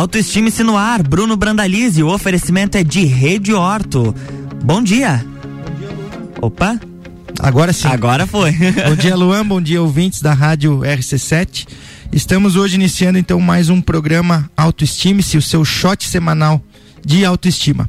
Autoestime-se no ar, Bruno Brandalize. O oferecimento é de Rede Horto. Bom dia. Opa. Agora sim. Agora foi. bom dia, Luan. Bom dia, ouvintes da Rádio RC7. Estamos hoje iniciando então mais um programa Autoestime-se, o seu shot semanal de autoestima.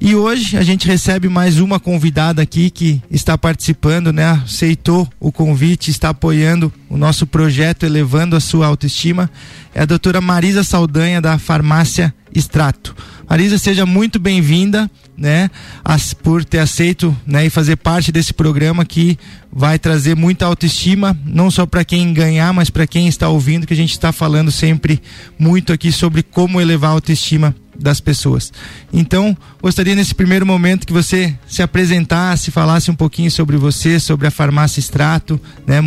E hoje a gente recebe mais uma convidada aqui que está participando, né? Aceitou o convite, está apoiando o nosso projeto Elevando a Sua Autoestima. É a doutora Marisa Saldanha, da Farmácia Extrato. Marisa, seja muito bem-vinda, né? As, por ter aceito, né? E fazer parte desse programa que vai trazer muita autoestima, não só para quem ganhar, mas para quem está ouvindo, que a gente está falando sempre muito aqui sobre como elevar a autoestima das pessoas. Então, gostaria nesse primeiro momento que você se apresentasse, falasse um pouquinho sobre você, sobre a farmácia Extrato, né?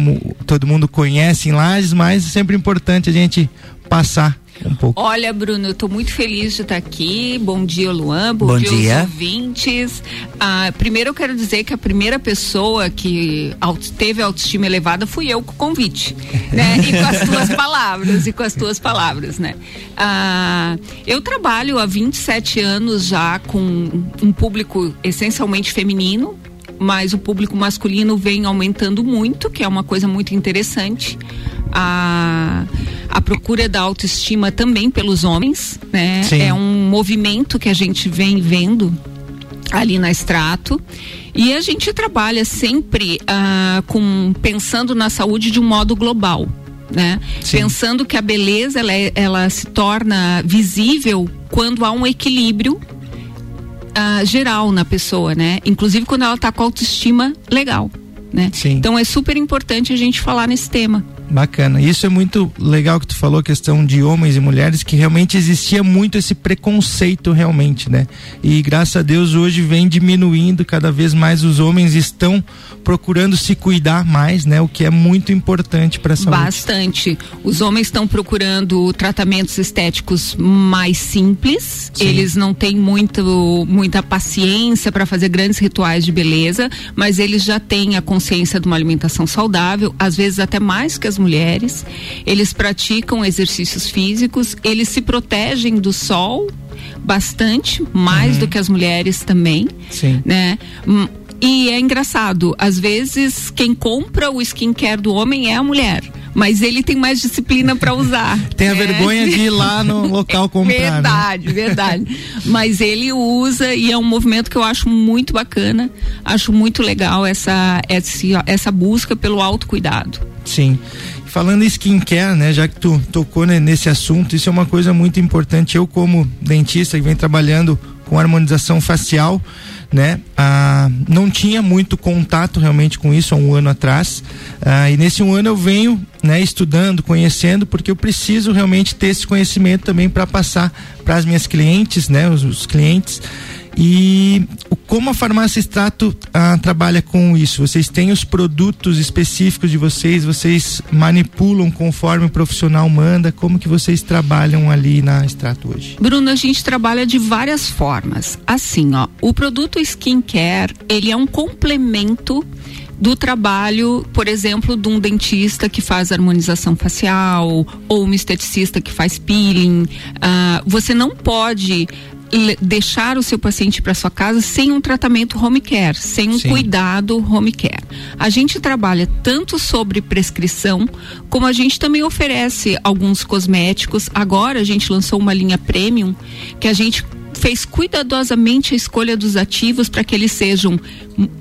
Todo mundo conhece em Lages, mas é sempre importante a gente passar um pouco. Olha, Bruno, eu estou muito feliz de estar aqui. Bom dia, Luan. Bom, Bom dia, dia, aos ouvintes. Ah, primeiro eu quero dizer que a primeira pessoa que teve autoestima elevada fui eu com o convite, né? E com as tuas palavras, e com as tuas palavras, né? Ah, eu trabalho há 27 anos já com um público essencialmente feminino, mas o público masculino vem aumentando muito, que é uma coisa muito interessante. A, a procura da autoestima também pelos homens, né? Sim. É um movimento que a gente vem vendo ali na Extrato. E a gente trabalha sempre uh, com pensando na saúde de um modo global. Né? Pensando que a beleza ela, é, ela se torna visível quando há um equilíbrio uh, geral na pessoa, né? Inclusive quando ela está com autoestima legal, né? Então é super importante a gente falar nesse tema. Bacana. Isso é muito legal que tu falou, a questão de homens e mulheres, que realmente existia muito esse preconceito realmente, né? E graças a Deus hoje vem diminuindo, cada vez mais os homens estão procurando se cuidar mais, né? O que é muito importante para a saúde. Bastante. Os homens estão procurando tratamentos estéticos mais simples. Sim. Eles não têm muito, muita paciência para fazer grandes rituais de beleza, mas eles já têm a consciência de uma alimentação saudável, às vezes até mais que as mulheres. Eles praticam exercícios físicos, eles se protegem do sol bastante, mais uhum. do que as mulheres também, Sim. né? Hum, e é engraçado, às vezes quem compra o skincare do homem é a mulher mas ele tem mais disciplina para usar. tem a né? vergonha de ir lá no local comprar. Né? Verdade, né? verdade. mas ele usa e é um movimento que eu acho muito bacana. Acho muito legal essa essa, essa busca pelo autocuidado. Sim. Falando em skincare, né, já que tu tocou né, nesse assunto, isso é uma coisa muito importante. Eu, como dentista que vem trabalhando com harmonização facial, né, ah, não tinha muito contato realmente com isso há um ano atrás. Ah, e nesse um ano eu venho né, estudando, conhecendo, porque eu preciso realmente ter esse conhecimento também para passar para as minhas clientes, né, os, os clientes. E como a farmácia Extrato ah, trabalha com isso? Vocês têm os produtos específicos de vocês, vocês manipulam conforme o profissional manda? Como que vocês trabalham ali na Extrato hoje? Bruno, a gente trabalha de várias formas. Assim, ó, o produto skincare, ele é um complemento do trabalho, por exemplo, de um dentista que faz harmonização facial ou um esteticista que faz peeling. Uh, você não pode deixar o seu paciente para sua casa sem um tratamento home care, sem um Sim. cuidado home care. A gente trabalha tanto sobre prescrição, como a gente também oferece alguns cosméticos. Agora a gente lançou uma linha premium que a gente fez cuidadosamente a escolha dos ativos para que eles sejam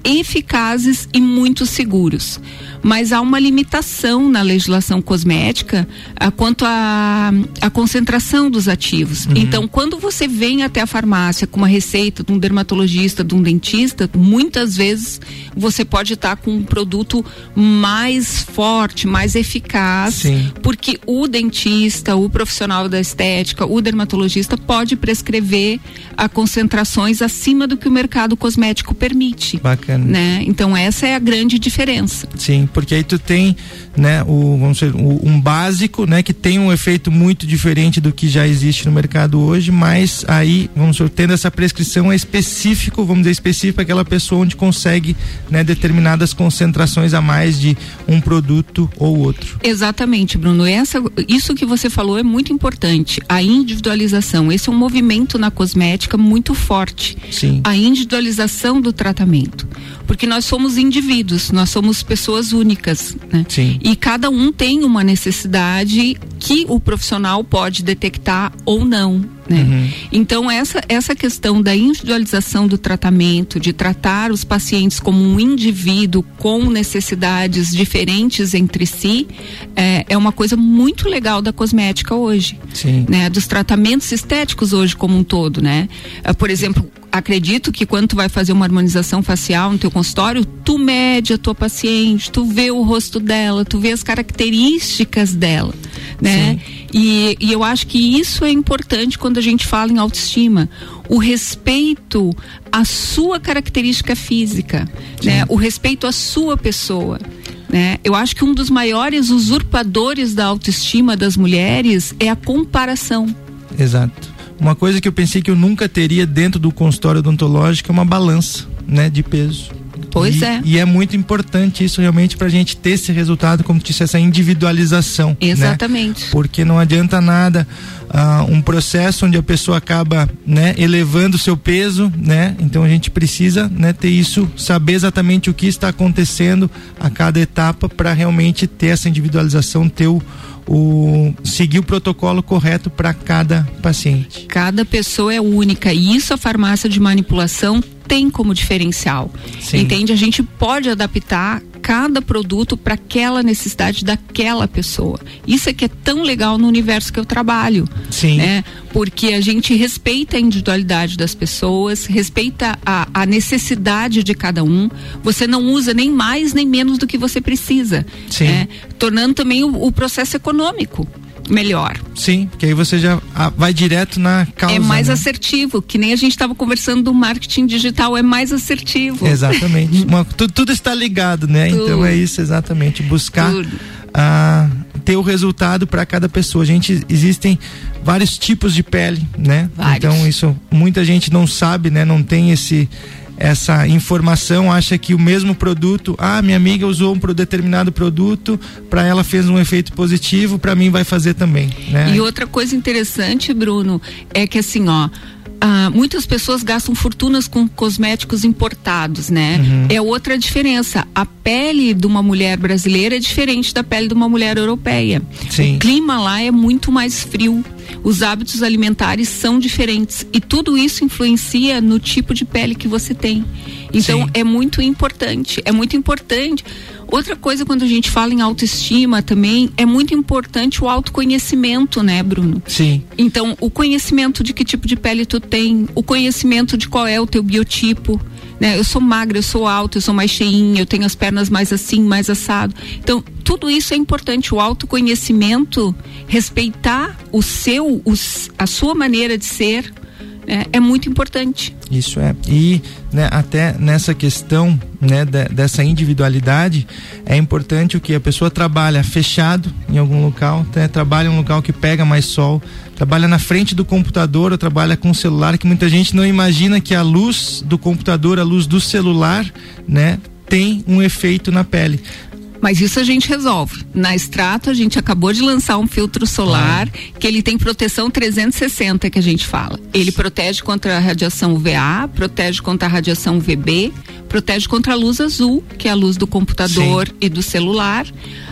eficazes e muito seguros mas há uma limitação na legislação cosmética a, ah, quanto à a, a, concentração dos ativos. Uhum. Então, quando você vem até a farmácia com uma receita de um dermatologista, de um dentista, muitas vezes você pode estar com um produto mais forte, mais eficaz, Sim. porque o dentista, o profissional da estética, o dermatologista pode prescrever a concentrações acima do que o mercado cosmético permite. Bacana. Né? Então essa é a grande diferença. Sim, porque aí tu tem, né, o, vamos dizer, o, um básico, né, que tem um efeito muito diferente do que já existe no mercado hoje, mas aí, vamos dizer, tendo essa prescrição é específico, vamos dizer, específico para aquela pessoa onde consegue, né, determinadas concentrações a mais de um produto ou outro. Exatamente, Bruno. Essa, isso que você falou é muito importante. A individualização, esse é um movimento na cosmética muito forte. Sim. A individualização do tratamento. Porque nós somos indivíduos, nós somos pessoas únicas, né? Sim. E cada um tem uma necessidade que o profissional pode detectar ou não. Né? Uhum. Então, essa, essa questão da individualização do tratamento, de tratar os pacientes como um indivíduo com necessidades diferentes entre si, é, é uma coisa muito legal da cosmética hoje. Sim. Né? Dos tratamentos estéticos hoje como um todo, né? É, por exemplo, acredito que quando tu vai fazer uma harmonização facial no teu consultório, tu mede a tua paciente, tu vê o rosto dela, tu vê as características dela, né? E, e eu acho que isso é importante quando a gente fala em autoestima. O respeito à sua característica física, né? O respeito à sua pessoa. Né? Eu acho que um dos maiores usurpadores da autoestima das mulheres é a comparação. Exato. Uma coisa que eu pensei que eu nunca teria dentro do consultório odontológico é uma balança, né, de peso. Pois e, é. E é muito importante isso realmente para a gente ter esse resultado, como disse, essa individualização. Né? Exatamente. Né? Porque não adianta nada uh, um processo onde a pessoa acaba né, elevando o seu peso, né? Então a gente precisa né, ter isso, saber exatamente o que está acontecendo a cada etapa para realmente ter essa individualização, ter o o seguir o protocolo correto para cada paciente. Cada pessoa é única e isso a farmácia de manipulação tem como diferencial. Sim. Entende? A gente pode adaptar cada produto para aquela necessidade daquela pessoa. Isso é que é tão legal no universo que eu trabalho. Sim. Né? Porque a gente respeita a individualidade das pessoas, respeita a, a necessidade de cada um. Você não usa nem mais nem menos do que você precisa. Sim. Né? Tornando também o, o processo econômico melhor. Sim, porque aí você já vai direto na causa. É mais né? assertivo, que nem a gente estava conversando do marketing digital, é mais assertivo. Exatamente. Uma, tudo, tudo, está ligado, né? Tudo. Então é isso exatamente, buscar uh, ter o resultado para cada pessoa. A gente existem vários tipos de pele, né? Vários. Então isso muita gente não sabe, né? Não tem esse essa informação, acha que o mesmo produto, ah, minha amiga usou um determinado produto, para ela fez um efeito positivo, para mim vai fazer também, né? E outra coisa interessante, Bruno, é que assim, ó, ah, muitas pessoas gastam fortunas com cosméticos importados, né? Uhum. É outra diferença. A pele de uma mulher brasileira é diferente da pele de uma mulher europeia. Sim. O clima lá é muito mais frio. Os hábitos alimentares são diferentes e tudo isso influencia no tipo de pele que você tem. Então Sim. é muito importante, é muito importante. Outra coisa quando a gente fala em autoestima também é muito importante o autoconhecimento, né, Bruno? Sim. Então, o conhecimento de que tipo de pele tu tem, o conhecimento de qual é o teu biotipo, né? Eu sou magra, eu sou alta, eu sou mais cheinha, eu tenho as pernas mais assim, mais assado. Então, tudo isso é importante, o autoconhecimento, respeitar o seu, os, a sua maneira de ser, é, é, muito importante. Isso é. E né, até nessa questão né, de, dessa individualidade, é importante o que a pessoa trabalha fechado em algum local, né, trabalha em um local que pega mais sol, trabalha na frente do computador ou trabalha com o celular, que muita gente não imagina que a luz do computador, a luz do celular, né, tem um efeito na pele. Mas isso a gente resolve. Na Extrato, a gente acabou de lançar um filtro solar ah. que ele tem proteção 360, que a gente fala. Ele protege contra a radiação UVA, protege contra a radiação UVB, protege contra a luz azul, que é a luz do computador Sim. e do celular.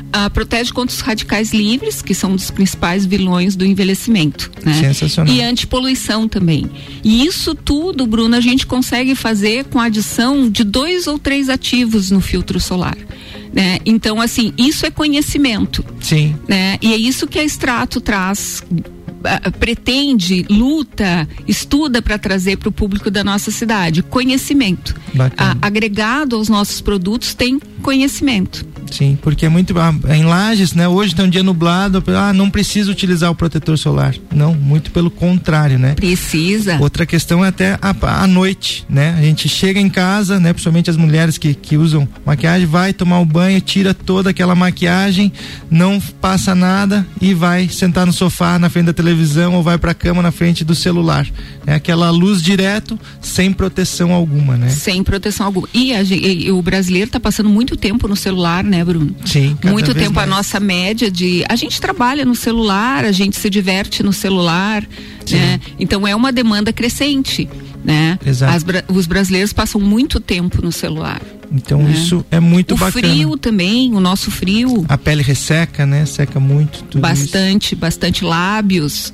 Uh, protege contra os radicais livres, que são um dos principais vilões do envelhecimento. Né? Sensacional. E antipoluição também. E isso tudo, Bruno, a gente consegue fazer com a adição de dois ou três ativos no filtro solar. Né? Então, assim, isso é conhecimento. Sim. Né? E é isso que a Extrato traz pretende, luta, estuda para trazer para o público da nossa cidade conhecimento. A, agregado aos nossos produtos tem conhecimento. Sim, porque é muito. Ah, em Lages, né? Hoje tem um dia nublado, ah, não precisa utilizar o protetor solar. Não, muito pelo contrário, né? Precisa. Outra questão é até a, a noite, né? A gente chega em casa, né? Principalmente as mulheres que, que usam maquiagem, vai tomar o banho, tira toda aquela maquiagem, não passa nada e vai sentar no sofá na frente da televisão ou vai para a cama na frente do celular. É aquela luz direto, sem proteção alguma, né? Sem proteção alguma. E, a, e o brasileiro está passando muito tempo no celular, né, Bruno? Sim. Muito tempo mais. a nossa média de. A gente trabalha no celular, a gente se diverte no celular, Sim. né? Então é uma demanda crescente, né? Exato. As, os brasileiros passam muito tempo no celular. Então né? isso é muito o bacana. O frio também, o nosso frio. A pele resseca, né? Seca muito. bastante, isso. bastante lábios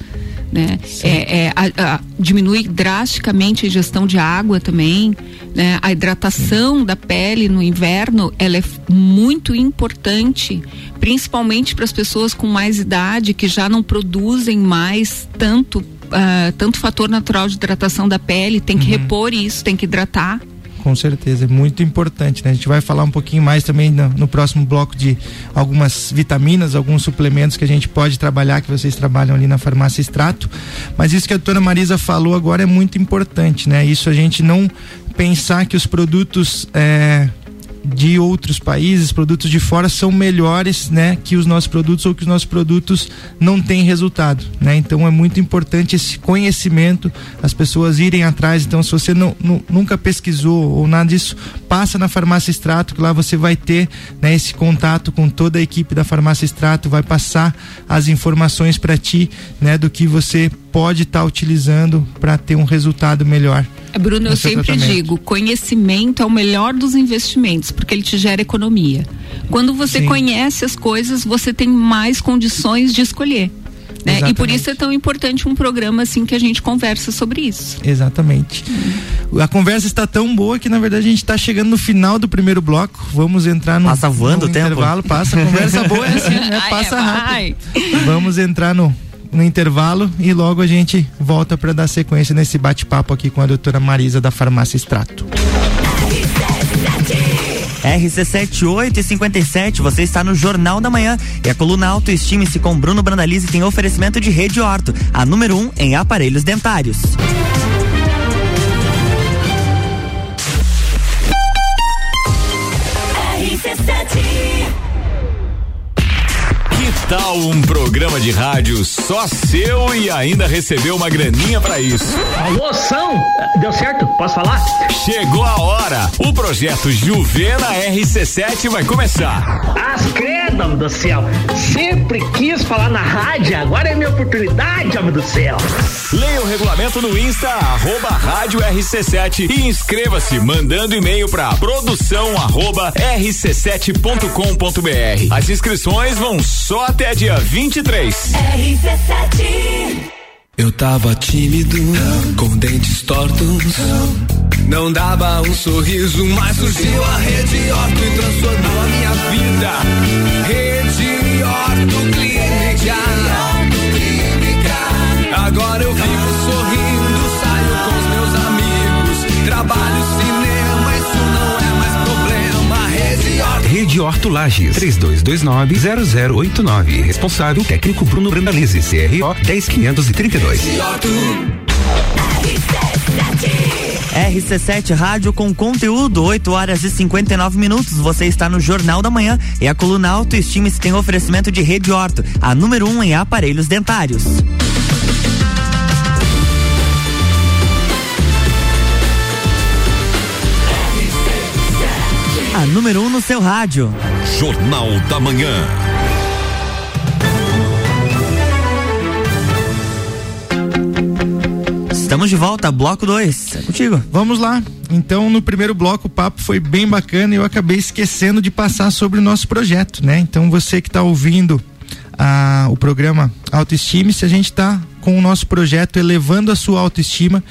né? É, é a, a, diminui drasticamente a ingestão de água também, né? A hidratação Sim. da pele no inverno, ela é muito importante, principalmente para as pessoas com mais idade que já não produzem mais tanto uh, tanto fator natural de hidratação da pele, tem que uhum. repor isso, tem que hidratar com certeza, é muito importante. Né? A gente vai falar um pouquinho mais também no, no, próximo bloco de algumas vitaminas, alguns suplementos que a gente pode trabalhar, que vocês trabalham ali na farmácia Extrato. Mas isso que a doutora Marisa falou agora é muito importante, né? Isso a gente não pensar que os produtos é, de outros países, produtos de fora são melhores, né, que os nossos produtos ou que os nossos produtos não têm resultado, né? Então é muito importante esse conhecimento, as pessoas irem atrás. Então se você não, não, nunca pesquisou ou nada disso, passa na farmácia Extrato, que lá você vai ter, né, esse contato com toda a equipe da farmácia Extrato, vai passar as informações para ti, né, do que você pode estar tá utilizando para ter um resultado melhor. Bruno, eu sempre tratamento. digo, conhecimento é o melhor dos investimentos, porque ele te gera economia. Quando você Sim. conhece as coisas, você tem mais condições de escolher. Né? E por isso é tão importante um programa assim que a gente conversa sobre isso. Exatamente. Hum. A conversa está tão boa que na verdade a gente está chegando no final do primeiro bloco. Vamos entrar no, passa voando no o intervalo. Tempo. Passa, a conversa boa é assim, né? Passa rápido. Vamos entrar no no intervalo e logo a gente volta para dar sequência nesse bate-papo aqui com a doutora Marisa da Farmácia Extrato. RC7857, você está no Jornal da Manhã e a coluna Autoestime-se com Bruno Brandalize tem oferecimento de Rede Orto, a número 1 um em aparelhos dentários. Tal um programa de rádio só seu e ainda recebeu uma graninha para isso? Alô, São? Deu certo? Posso falar? Chegou a hora. O projeto Juvena RC7 vai começar. As credo do céu. Sempre quis falar na rádio, agora é minha oportunidade, homem do céu. Leia o regulamento no Insta, arroba rádio RC7 e inscreva-se mandando e-mail para produção arroba rc7.com.br. As inscrições vão só até dia 23. RC7 Eu tava tímido, com dentes tortos. Não dava um sorriso, mas surgiu a Rede Orto e transformou a minha vida. Rede Orto Clínica. Agora eu vivo sorrindo, saio com os meus amigos, trabalho Rede Orto. Rede Horto Lages, 3229-0089. Responsável técnico Bruno Brandalize, CRO 10532. RC7 Rádio com conteúdo, 8 horas e 59 minutos. Você está no Jornal da Manhã e a coluna Autoestima tem oferecimento de Rede Horto, a número 1 um em aparelhos dentários. A número 1 um no seu rádio. Jornal da Manhã. Estamos de volta, bloco 2. É contigo. Vamos lá. Então, no primeiro bloco, o papo foi bem bacana e eu acabei esquecendo de passar sobre o nosso projeto, né? Então, você que está ouvindo a, o programa Autoestime, se a gente está com o nosso projeto elevando a sua autoestima,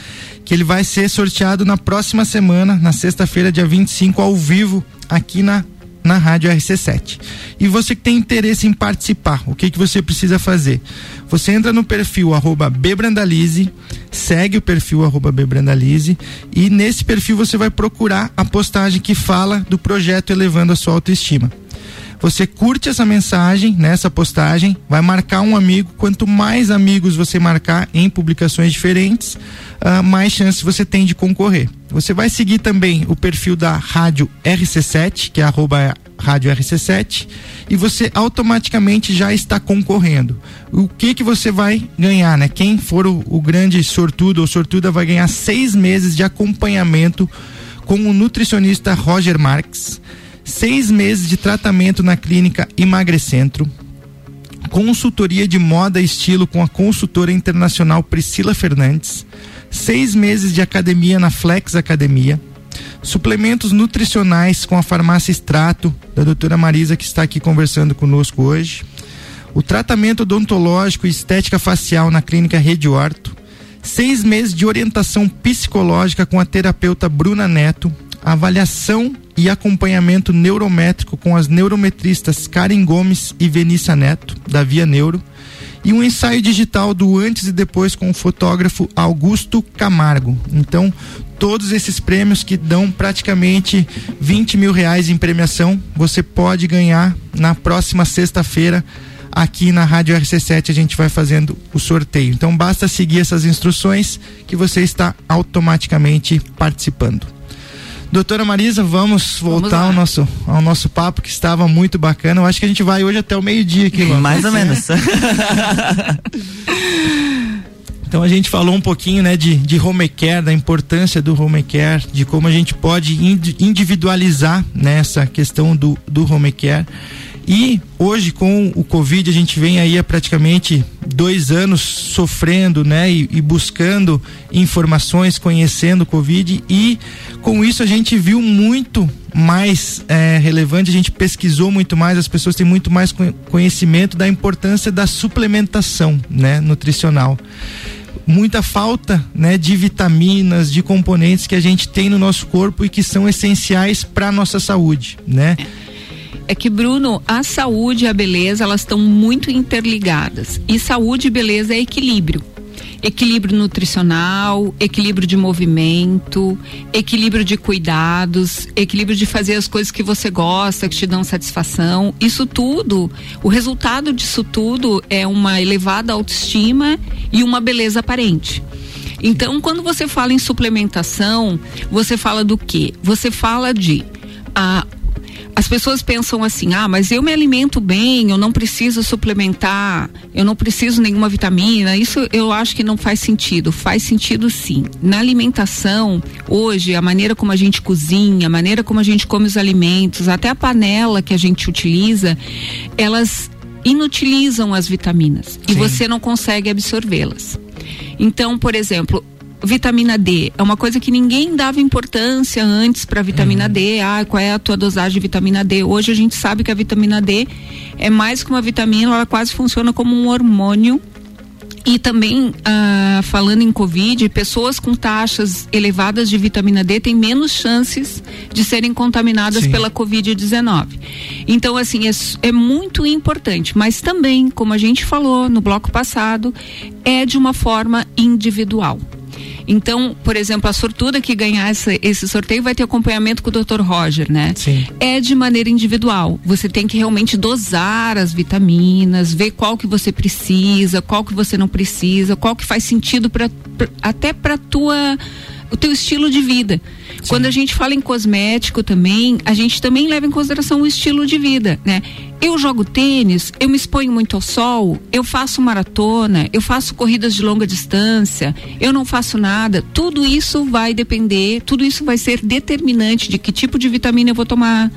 que ele vai ser sorteado na próxima semana, na sexta-feira, dia 25, ao vivo, aqui na na Rádio RC7. E você que tem interesse em participar, o que que você precisa fazer? Você entra no perfil arroba segue o perfil arroba e nesse perfil você vai procurar a postagem que fala do projeto Elevando a Sua Autoestima Você curte essa mensagem, nessa postagem, vai marcar um amigo. Quanto mais amigos você marcar em publicações diferentes, uh, mais chances você tem de concorrer. Você vai seguir também o perfil da Rádio RC7, que é arroba Rádio RC7, e você automaticamente já está concorrendo. O que que você vai ganhar, né? Quem for o, o grande sortudo ou sortuda vai ganhar seis meses de acompanhamento com o nutricionista Roger Marques seis meses de tratamento na clínica Emagrecentro, consultoria de moda e estilo com a consultora internacional Priscila Fernandes, seis meses de academia na Flex Academia, suplementos nutricionais com a farmácia Extrato, da doutora Marisa, que está aqui conversando conosco hoje, o tratamento odontológico e estética facial na clínica Rede Horto, seis meses de orientação psicológica com a terapeuta Bruna Neto, avaliação e acompanhamento neurométrico com as neurometristas Karen Gomes e Venícia Neto, da Via Neuro, e um ensaio digital do antes e depois com o fotógrafo Augusto Camargo. Então, todos esses prêmios que dão praticamente 20 mil reais em premiação, você pode ganhar na próxima sexta-feira. Aqui na Rádio RC7 a gente vai fazendo o sorteio. Então basta seguir essas instruções que você está automaticamente participando. Doutora Marisa, vamos voltar vamos ao, nosso, ao nosso papo que estava muito bacana. Eu acho que a gente vai hoje até o meio-dia aqui, Luan. Mais ou menos. Então a gente falou um pouquinho, né, de, de home care, da importância do home care, de como a gente pode individualizar nessa né, questão do, do home care. E hoje com o Covid a gente vem aí há praticamente dois anos sofrendo, né, e, e, buscando informações, conhecendo o Covid. E com isso a gente viu muito mais é, relevante, a gente pesquisou muito mais, as pessoas têm muito mais conhecimento da importância da suplementação, né, nutricional. Muita falta né, de vitaminas, de componentes que a gente tem no nosso corpo e que são essenciais para nossa saúde, né? É que Bruno, a saúde e a beleza elas estão muito interligadas e saúde e beleza é equilíbrio. Equilíbrio nutricional, equilíbrio de movimento, equilíbrio de cuidados, equilíbrio de fazer as coisas que você gosta, que te dão satisfação. Isso tudo, o resultado disso tudo é uma elevada autoestima e uma beleza aparente. Então, quando você fala em suplementação, você fala do quê? Você fala de a as pessoas pensam assim: ah, mas eu me alimento bem, eu não preciso suplementar, eu não preciso nenhuma vitamina. Isso eu acho que não faz sentido. Faz sentido sim. Na alimentação, hoje, a maneira como a gente cozinha, a maneira como a gente come os alimentos, até a panela que a gente utiliza, elas inutilizam as vitaminas sim. e você não consegue absorvê-las. Então, por exemplo, vitamina D é uma coisa que ninguém dava importância antes para vitamina uhum. D. Ah, qual é a tua dosagem de vitamina D? Hoje a gente sabe que a vitamina D é mais que uma vitamina, ela quase funciona como um hormônio. E também, ah, falando em Covid, pessoas com taxas elevadas de vitamina D têm menos chances de serem contaminadas Sim. pela Covid-19. Então, assim, é, é muito importante. Mas também, como a gente falou no bloco passado, é de uma forma individual. Então, por exemplo, a sortuda que ganhar essa, esse sorteio vai ter acompanhamento com o Dr. Roger, né? Sim. É de maneira individual. Você tem que realmente dosar as vitaminas, ver qual que você precisa, qual que você não precisa, qual que faz sentido para até para tua o teu estilo de vida. Sim. Quando a gente fala em cosmético também, a gente também leva em consideração o estilo de vida, né? Eu jogo tênis, eu me exponho muito ao sol, eu faço maratona, eu faço corridas de longa distância, eu não faço nada. Tudo isso vai depender, tudo isso vai ser determinante de que tipo de vitamina eu vou tomar,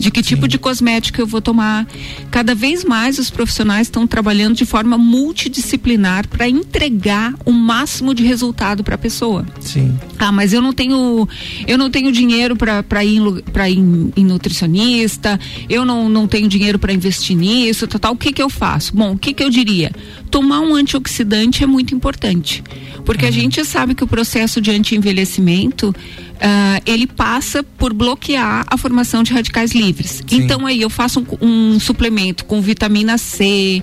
de que tipo de cosmético eu vou tomar. Cada vez mais os profissionais estão trabalhando de forma multidisciplinar para entregar o máximo de resultado para a pessoa. Sim. Ah, mas eu não tenho eu não tenho dinheiro para ir para ir em nutricionista, eu não, não tenho dinheiro para investir nisso, tal, tal. O que que eu faço? Bom, o que que eu diria? Tomar um antioxidante é muito importante, porque uhum. a gente sabe que o processo de anti-envelhecimento uh, ele passa por bloquear a formação de radicais livres. Sim. Então aí eu faço um, um, suplemento com vitamina C,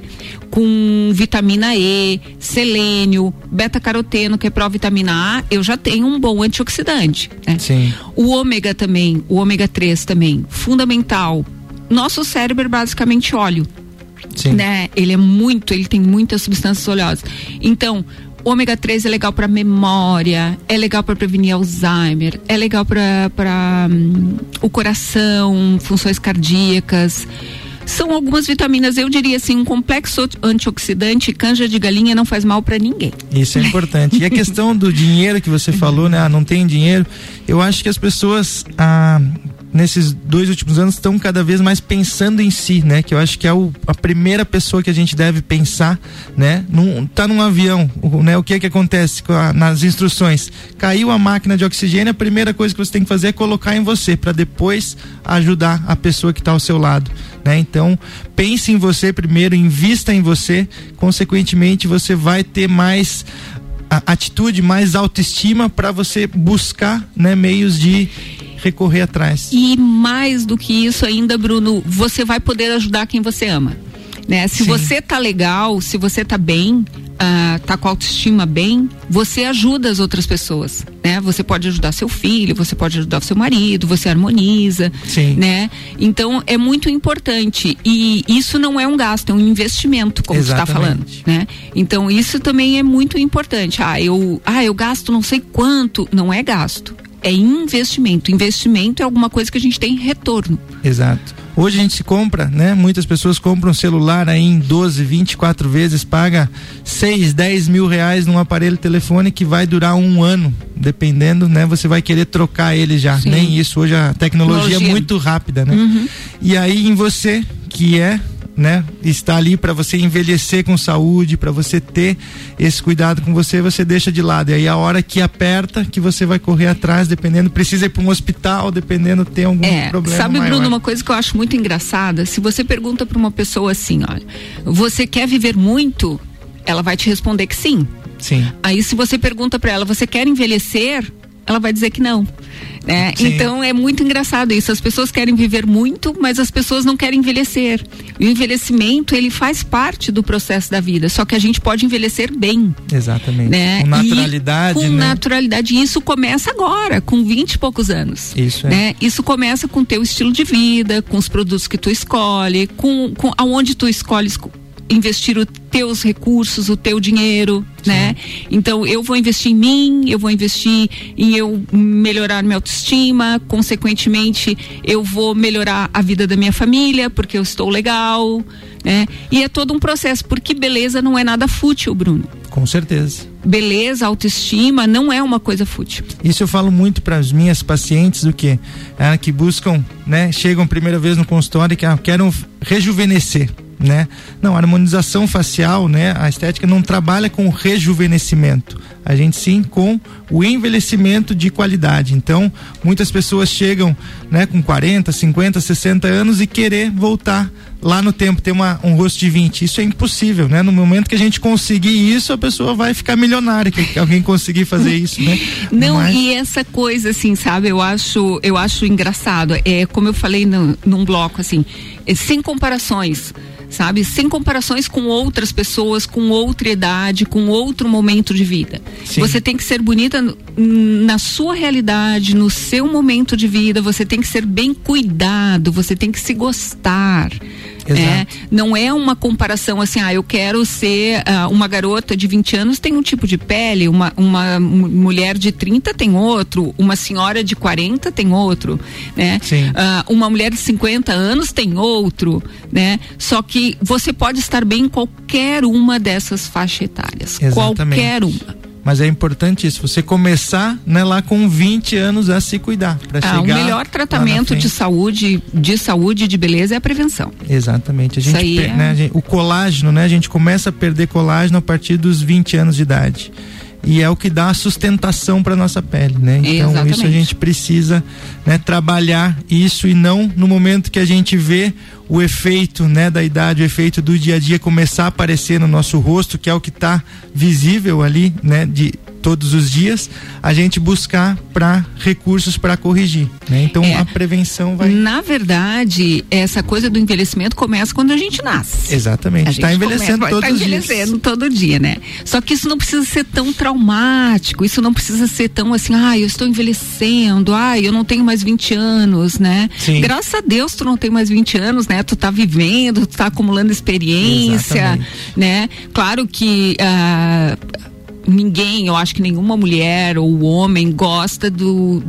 com vitamina E, selênio, beta-caroteno, que é pró-vitamina A, eu já tenho um bom antioxidante. Né? Sim. O ômega também, o ômega 3 também, fundamental nosso cérebro é basicamente óleo. Sim. Né? Ele é muito, ele tem muitas substâncias oleosas. Então, o ômega 3 é legal para memória, é legal para prevenir Alzheimer, é legal para hum, o coração, funções cardíacas. São algumas vitaminas, eu diria assim, um complexo antioxidante, canja de galinha não faz mal para ninguém. Isso é importante. E a questão do dinheiro que você falou, né? Ah, não tem dinheiro. Eu acho que as pessoas ah, nesses dois últimos anos estão cada vez mais pensando em si, né? Que eu acho que é o, a primeira pessoa que a gente deve pensar, né? Num, tá num avião, né? O que é que acontece a, nas instruções? Caiu a máquina de oxigênio, a primeira coisa que você tem que fazer é colocar em você para depois ajudar a pessoa que está ao seu lado, né? Então pense em você primeiro, invista em você, consequentemente você vai ter mais atitude, mais autoestima para você buscar, né? Meios de recorrer atrás. E mais do que isso ainda, Bruno, você vai poder ajudar quem você ama. Né? Se Sim. você tá legal, se você tá bem, uh, tá com a autoestima bem, você ajuda as outras pessoas, né? Você pode ajudar seu filho, você pode ajudar seu marido, você harmoniza, Sim. né? Então é muito importante e isso não é um gasto, é um investimento, como você está falando, né? Então isso também é muito importante. Ah, eu, ah, eu gasto não sei quanto, não é gasto, é investimento. Investimento é alguma coisa que a gente tem retorno. Exato. Hoje a gente se compra, né? Muitas pessoas compram um celular aí em 12, 24 vezes, paga 6, 10 mil reais num aparelho telefone que vai durar um ano, dependendo, né? Você vai querer trocar ele já. Sim. Nem isso. Hoje a tecnologia, tecnologia. é muito rápida, né? Uhum. E aí em você, que é né? Está ali para você envelhecer com saúde, para você ter esse cuidado com você, você deixa de lado. E aí a hora que aperta, que você vai correr atrás, dependendo, precisa ir para um hospital, dependendo tem algum é, problema. Sabe, maior. Bruno, uma coisa que eu acho muito engraçada, se você pergunta para uma pessoa assim, olha, você quer viver muito? Ela vai te responder que sim. Sim. Aí se você pergunta para ela, você quer envelhecer? Ela vai dizer que não. Né? Então é muito engraçado isso. As pessoas querem viver muito, mas as pessoas não querem envelhecer. E o envelhecimento ele faz parte do processo da vida. Só que a gente pode envelhecer bem. Exatamente. Né? Com naturalidade. E com né? naturalidade. E isso começa agora, com 20 e poucos anos. Isso é. Né? Isso começa com o teu estilo de vida, com os produtos que tu escolhe, com, com aonde tu escolhes investir os teus recursos, o teu dinheiro, Sim. né? Então eu vou investir em mim, eu vou investir em eu melhorar minha autoestima, consequentemente eu vou melhorar a vida da minha família porque eu estou legal, né? E é todo um processo, porque beleza não é nada fútil, Bruno. Com certeza. Beleza, autoestima não é uma coisa fútil. Isso eu falo muito para as minhas pacientes do que é, que buscam, né? Chegam primeira vez no consultório e que ah, querem rejuvenescer né? Não, a harmonização facial, né? A estética não trabalha com rejuvenescimento. A gente sim com o envelhecimento de qualidade. Então, muitas pessoas chegam, né, com 40, 50, 60 anos e querer voltar lá no tempo, ter uma, um rosto de 20. Isso é impossível, né? No momento que a gente conseguir isso, a pessoa vai ficar milionária, que, alguém conseguir fazer isso, né? Não, Mas... e essa coisa, assim, sabe, eu acho, eu acho engraçado. É, como eu falei no, num bloco, assim, é, sem comparações sabe? Sem comparações com outras pessoas, com outra idade, com outro momento de vida. Sim. Você tem que ser bonita na sua realidade, no seu momento de vida, você tem que ser bem cuidado, você tem que se gostar. É, não é uma comparação assim, ah, eu quero ser uh, uma garota de 20 anos tem um tipo de pele, uma, uma mulher de 30 tem outro, uma senhora de 40 tem outro, né? Uh, uma mulher de 50 anos tem outro, né? Só que você pode estar bem em qualquer uma dessas faixas etárias. Exatamente. Qualquer uma. Mas é importante isso, você começar né, lá com 20 anos a se cuidar. Para ah, chegar o melhor tratamento de saúde, de saúde e de beleza é a prevenção. Exatamente. A gente, per, é... né, gente, o colágeno, né? A gente começa a perder colágeno a partir dos 20 anos de idade e é o que dá sustentação para nossa pele, né? Então Exatamente. isso a gente precisa, né, trabalhar isso e não no momento que a gente vê o efeito, né, da idade, o efeito do dia a dia começar a aparecer no nosso rosto, que é o que está visível ali, né, de todos os dias, a gente buscar para recursos para corrigir, né? Então É. a prevenção vai Na verdade, essa coisa do envelhecimento começa quando a gente nasce. Exatamente. A Está envelhecendo come- todos tá envelhecendo dias. todo dia, né? Só que isso não precisa ser tão traumático, isso não precisa ser tão assim, ah, eu estou envelhecendo, ah, eu não tenho mais 20 anos, né? Sim. Graças a Deus tu não tem mais 20 anos, né? Tu tá vivendo, tu tá acumulando experiência, Exatamente. né? Claro que ah, ninguém, eu acho que nenhuma mulher ou homem gosta do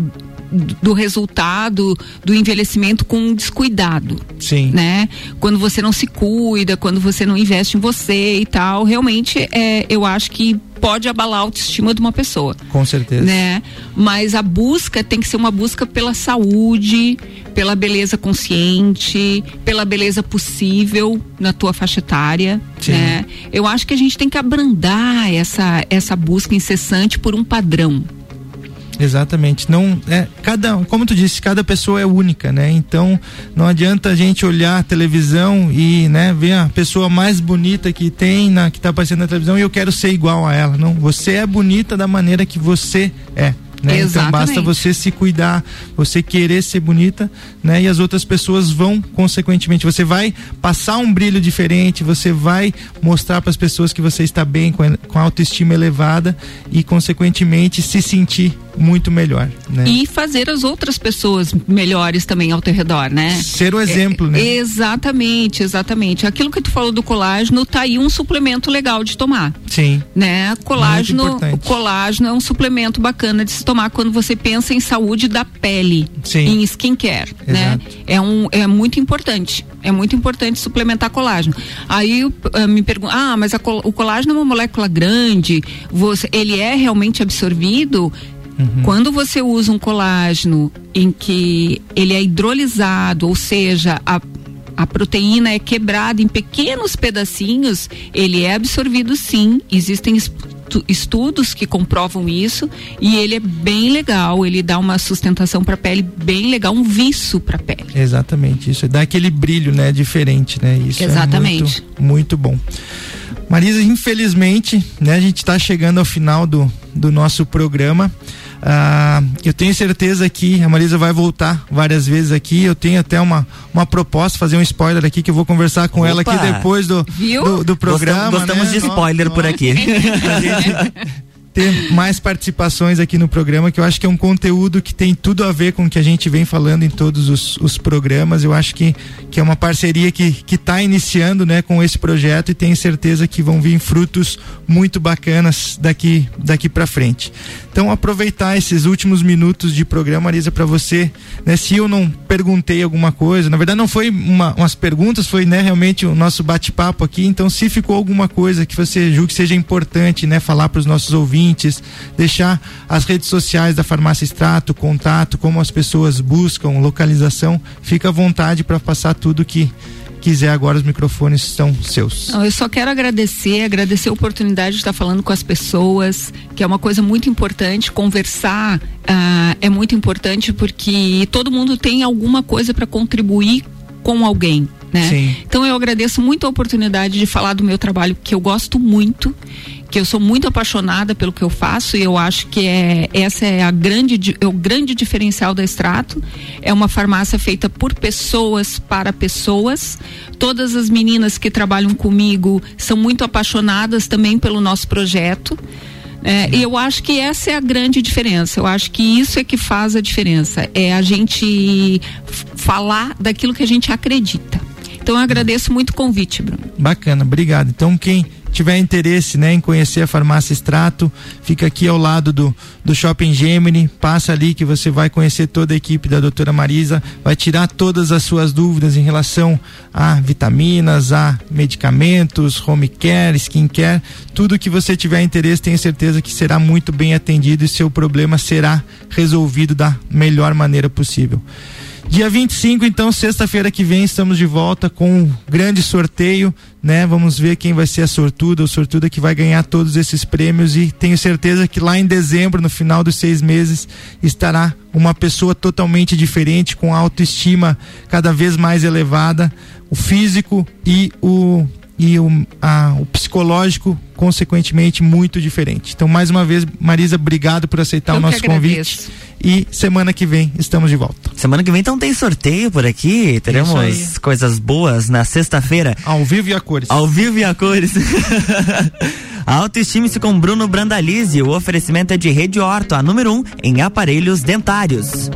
do resultado do envelhecimento com descuidado Sim. né? Quando você não se cuida, quando você não investe em você e tal, realmente é, eu acho que pode abalar a autoestima de uma pessoa. Com certeza. Né? Mas a busca tem que ser uma busca pela saúde, pela beleza consciente, pela beleza possível na tua faixa etária, Sim. né? Eu acho que a gente tem que abrandar essa essa busca incessante por um padrão. Exatamente. Não é cada, como tu disse, cada pessoa é única, né? Então não adianta a gente olhar a televisão e, né, ver a pessoa mais bonita que tem na que tá aparecendo na televisão e eu quero ser igual a ela. Não, você é bonita da maneira que você é. Né? Então basta você se cuidar, você querer ser bonita, né? E as outras pessoas vão consequentemente, você vai passar um brilho diferente, você vai mostrar para as pessoas que você está bem com a, com autoestima elevada e consequentemente se sentir muito melhor, né? E fazer as outras pessoas melhores também ao teu redor, né? Ser o exemplo, É, né? Exatamente, exatamente. Aquilo que tu falou do colágeno, tá aí um suplemento legal de tomar, Sim. né? Colágeno, colágeno é um suplemento bacana de se tomar quando você pensa em saúde da pele, Sim. em skincare, né? Exato. É um é muito importante. É muito importante suplementar colágeno. Aí eh, me perguntam, ah, mas a o colágeno é uma molécula grande, você, ele é realmente absorvido? Uhum. Quando você usa um colágeno em que ele é hidrolisado, ou seja, a, a proteína é quebrada em pequenos pedacinhos, ele é absorvido sim. Existem estu- estudos que comprovam isso e ele é bem legal, ele dá uma sustentação para a pele bem legal, um viço para a pele. Exatamente, isso dá aquele brilho, né, diferente, né? Isso Exatamente. é muito, muito bom. Marisa, infelizmente, né, a gente está chegando ao final do, do nosso programa. Ah, eu tenho certeza que a Marisa vai voltar várias vezes aqui. Eu tenho até uma, uma proposta, fazer um spoiler aqui que eu vou conversar com ela Opa! aqui depois do, Viu? do, do programa. Gostamos, gostamos né? de spoiler por aqui. Gente ter mais participações aqui no programa, que eu acho que é um conteúdo que tem tudo a ver com o que a gente vem falando em todos os, os programas. Eu acho que, que é uma parceria que está iniciando né, com esse projeto e tenho certeza que vão vir frutos muito bacanas daqui, daqui para frente. Então, aproveitar esses últimos minutos de programa, Marisa, para você, né, se eu não perguntei alguma coisa, na verdade não foi uma, umas perguntas, foi né, realmente o nosso bate-papo aqui. Então, se ficou alguma coisa que você julgue que seja importante, né, falar para os nossos ouvintes, deixar as redes sociais da Farmácia Extrato, contato, como as pessoas buscam, localização, fica à vontade para passar tudo que quiser agora os microfones estão seus. Não, eu só quero agradecer, agradecer a oportunidade de estar falando com as pessoas, que é uma coisa muito importante. Conversar ah, é muito importante porque todo mundo tem alguma coisa para contribuir com alguém. Né? Então eu agradeço muito a oportunidade de falar do meu trabalho que eu gosto muito, que eu sou muito apaixonada pelo que eu faço e eu acho que é essa é a grande é o grande diferencial da Extrato. É uma farmácia feita por pessoas para pessoas. Todas as meninas que trabalham comigo são muito apaixonadas também pelo nosso projeto. É, e eu acho que essa é a grande diferença. Eu acho que isso é que faz a diferença. É a gente falar daquilo que a gente acredita. Então eu agradeço muito o convite, Bruno. Bacana, obrigado. Então, quem tiver interesse né, em conhecer a farmácia Extrato, fica aqui ao lado do, do Shopping Gemini, passa ali que você vai conhecer toda a equipe da doutora Marisa, vai tirar todas as suas dúvidas em relação a vitaminas, a medicamentos, home care, skincare, tudo que você tiver interesse, tenho certeza que será muito bem atendido e seu problema será resolvido da melhor maneira possível. Dia 25, então, sexta-feira que vem, estamos de volta com um grande sorteio, né? Vamos ver quem vai ser a sortuda ou sortuda que vai ganhar todos esses prêmios e tenho certeza que lá em dezembro, no final dos seis meses, estará uma pessoa totalmente diferente, com autoestima cada vez mais elevada, o físico e o e o, a, o psicológico, consequentemente, muito diferente. Então, mais uma vez, Marisa, obrigado por aceitar Eu o nosso convite. E semana que vem estamos de volta. Semana que vem então tem sorteio por aqui. Teremos coisas boas na sexta-feira. Ao vivo e a cores. Ao vivo e a cores. Autoestime-se com Bruno Brandalize. O oferecimento é de Rede Orto, a número 1 um em aparelhos dentários.